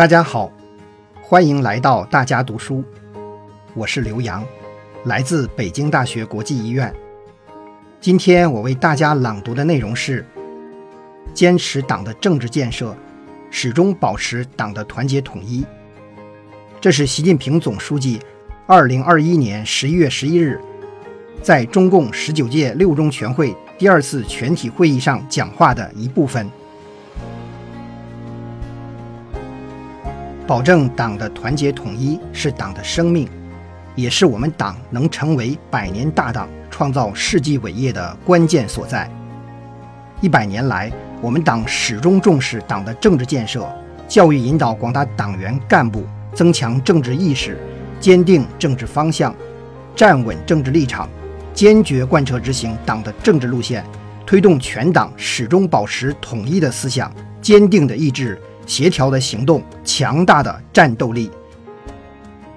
大家好，欢迎来到大家读书，我是刘洋，来自北京大学国际医院。今天我为大家朗读的内容是：坚持党的政治建设，始终保持党的团结统一。这是习近平总书记二零二一年十一月十一日在中共十九届六中全会第二次全体会议上讲话的一部分。保证党的团结统一是党的生命，也是我们党能成为百年大党、创造世纪伟业的关键所在。一百年来，我们党始终重视党的政治建设，教育引导广大党员干部增强政治意识，坚定政治方向，站稳政治立场，坚决贯彻执行党的政治路线，推动全党始终保持统一的思想、坚定的意志。协调的行动，强大的战斗力。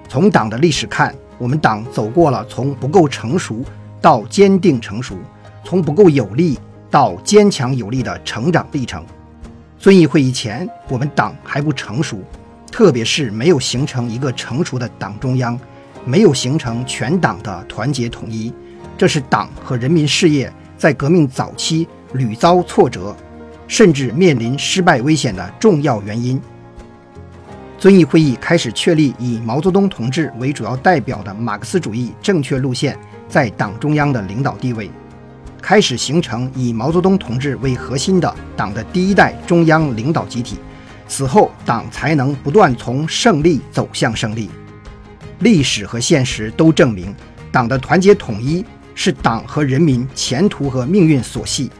从党的历史看，我们党走过了从不够成熟到坚定成熟，从不够有力到坚强有力的成长历程。遵义会议前，我们党还不成熟，特别是没有形成一个成熟的党中央，没有形成全党的团结统一，这是党和人民事业在革命早期屡遭挫折。甚至面临失败危险的重要原因。遵义会议开始确立以毛泽东同志为主要代表的马克思主义正确路线在党中央的领导地位，开始形成以毛泽东同志为核心的党的第一代中央领导集体。此后，党才能不断从胜利走向胜利。历史和现实都证明，党的团结统一是党和人民前途和命运所系。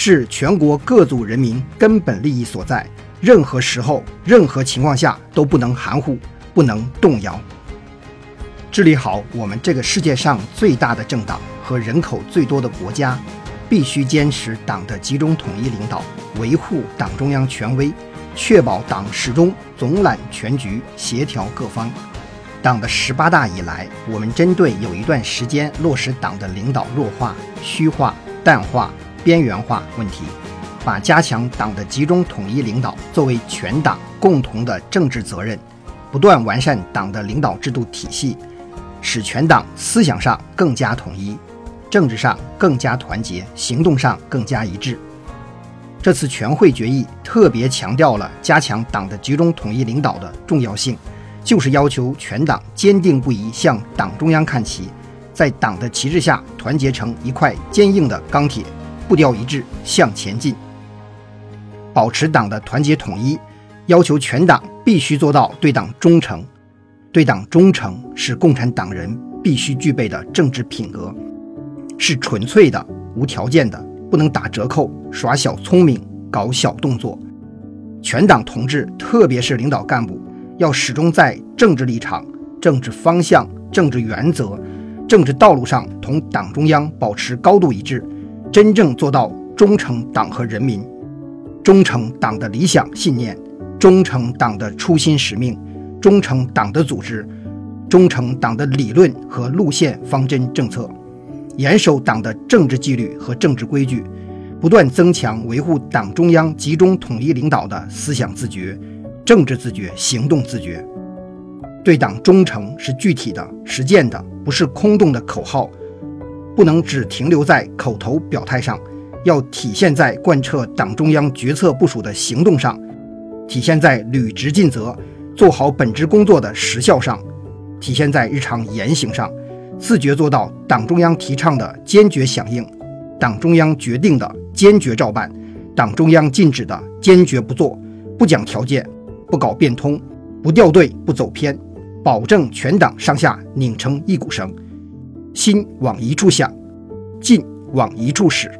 是全国各族人民根本利益所在，任何时候、任何情况下都不能含糊，不能动摇。治理好我们这个世界上最大的政党和人口最多的国家，必须坚持党的集中统一领导，维护党中央权威，确保党始终总揽全局、协调各方。党的十八大以来，我们针对有一段时间落实党的领导弱化、虚化、淡化。边缘化问题，把加强党的集中统一领导作为全党共同的政治责任，不断完善党的领导制度体系，使全党思想上更加统一，政治上更加团结，行动上更加一致。这次全会决议特别强调了加强党的集中统一领导的重要性，就是要求全党坚定不移向党中央看齐，在党的旗帜下团结成一块坚硬的钢铁。步调一致向前进，保持党的团结统一，要求全党必须做到对党忠诚。对党忠诚是共产党人必须具备的政治品格，是纯粹的、无条件的，不能打折扣、耍小聪明、搞小动作。全党同志，特别是领导干部，要始终在政治立场、政治方向、政治原则、政治道路上同党中央保持高度一致。真正做到忠诚党和人民，忠诚党的理想信念，忠诚党的初心使命，忠诚党的组织，忠诚党的理论和路线方针政策，严守党的政治纪律和政治规矩，不断增强维护党中央集中统一领导的思想自觉、政治自觉、行动自觉。对党忠诚是具体的、实践的，不是空洞的口号。不能只停留在口头表态上，要体现在贯彻党中央决策部署的行动上，体现在履职尽责、做好本职工作的实效上，体现在日常言行上，自觉做到党中央提倡的坚决响应，党中央决定的坚决照办，党中央禁止的坚决不做，不讲条件，不搞变通，不掉队，不走偏，保证全党上下拧成一股绳。心往一处想，劲往一处使。